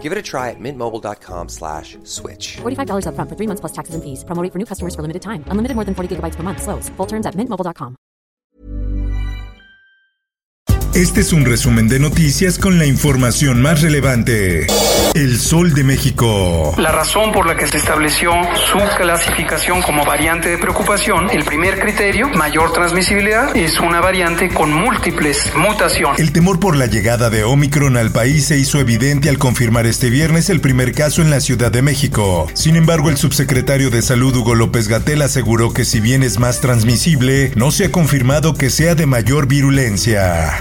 Give it a try at mintmobile.com slash switch. $45 upfront for three months plus taxes and fees. Promo for new customers for limited time. Unlimited more than 40 gigabytes per month. Slows. Full terms at mintmobile.com. Este es un resumen de noticias con la información más relevante. El Sol de México. La razón por la que se estableció su clasificación como variante de preocupación, el primer criterio, mayor transmisibilidad, es una variante con múltiples mutaciones. El temor por la llegada de Omicron al país se hizo evidente al confirmar este viernes el primer caso en la Ciudad de México. Sin embargo, el subsecretario de Salud Hugo López Gatel aseguró que si bien es más transmisible, no se ha confirmado que sea de mayor virulencia.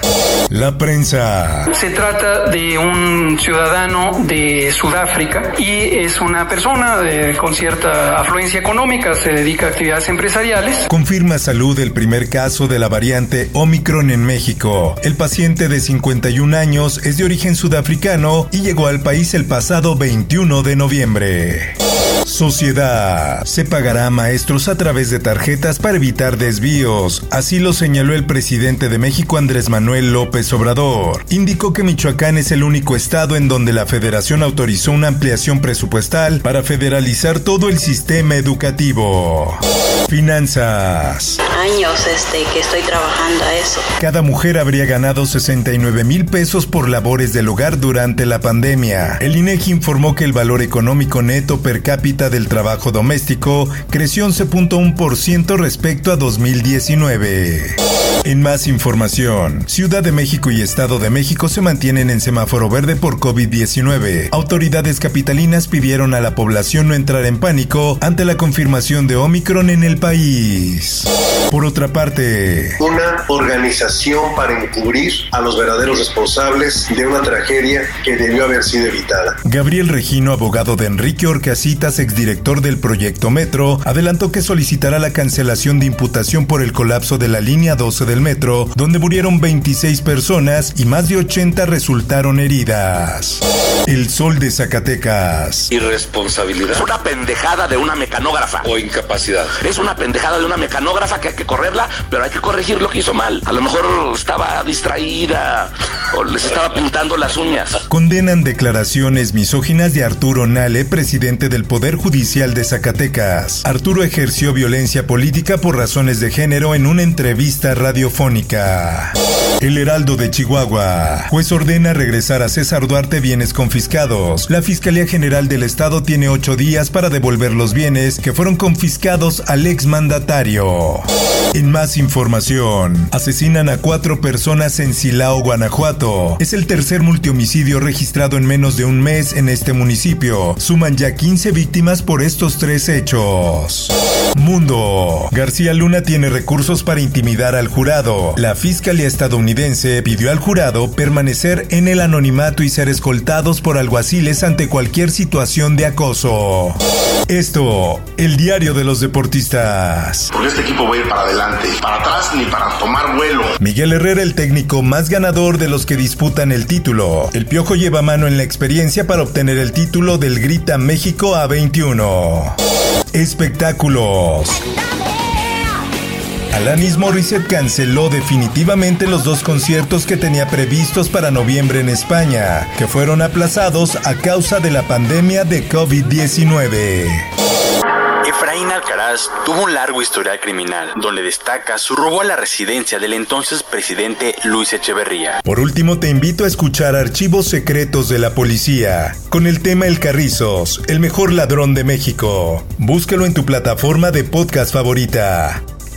La prensa. Se trata de un ciudadano de Sudáfrica y es una persona de- con cierta afluencia económica, se dedica a actividades empresariales. Confirma salud el primer caso de la variante Omicron en México. El paciente de 51 años es de origen sudafricano y llegó al país el pasado 21 de noviembre. Sociedad. Se pagará a maestros a través de tarjetas para evitar desvíos. Así lo señaló el presidente de México Andrés Manuel López Obrador. Indicó que Michoacán es el único estado en donde la federación autorizó una ampliación presupuestal para federalizar todo el sistema educativo. Finanzas. años este, que estoy trabajando a eso. Cada mujer habría ganado 69 mil pesos por labores del hogar durante la pandemia. El INEGI informó que el valor económico neto per cápita del trabajo doméstico creció 11.1% respecto a 2019. En más información, Ciudad de México y Estado de México se mantienen en semáforo verde por COVID-19. Autoridades capitalinas pidieron a la población no entrar en pánico ante la confirmación de Omicron en el país. Por otra parte, una organización para encubrir a los verdaderos responsables de una tragedia que debió haber sido evitada. Gabriel Regino, abogado de Enrique Orcasitas, exdirector del proyecto Metro, adelantó que solicitará la cancelación de imputación por el colapso de la línea 12 del metro, donde murieron 26 personas y más de 80 resultaron heridas. El sol de Zacatecas. Irresponsabilidad. Es una pendejada de una mecanógrafa. O incapacidad. Es una pendejada de una mecanógrafa que que correrla, pero hay que corregir lo que hizo mal. A lo mejor estaba distraída o les estaba pintando las uñas. Condenan declaraciones misóginas de Arturo Nale, presidente del Poder Judicial de Zacatecas. Arturo ejerció violencia política por razones de género en una entrevista radiofónica. El Heraldo de Chihuahua. Juez ordena regresar a César Duarte bienes confiscados. La Fiscalía General del Estado tiene ocho días para devolver los bienes que fueron confiscados al exmandatario. En más información, asesinan a cuatro personas en Silao, Guanajuato. Es el tercer multihomicidio registrado en menos de un mes en este municipio. Suman ya 15 víctimas por estos tres hechos. Mundo. García Luna tiene recursos para intimidar al jurado. La Fiscalía estadounidense pidió al jurado permanecer en el anonimato y ser escoltados por alguaciles ante cualquier situación de acoso. Esto, el diario de los deportistas. Porque este equipo va a ir para adelante, para atrás ni para tomar vuelo. Miguel Herrera, el técnico más ganador de los que disputan el título. El Piojo lleva mano en la experiencia para obtener el título del Grita México A21. Espectáculos. Alanis Morissette canceló definitivamente los dos conciertos que tenía previstos para noviembre en España, que fueron aplazados a causa de la pandemia de COVID-19. Efraín Alcaraz tuvo un largo historial criminal, donde destaca su robo a la residencia del entonces presidente Luis Echeverría. Por último, te invito a escuchar Archivos Secretos de la Policía, con el tema El Carrizos, el mejor ladrón de México. Búscalo en tu plataforma de podcast favorita.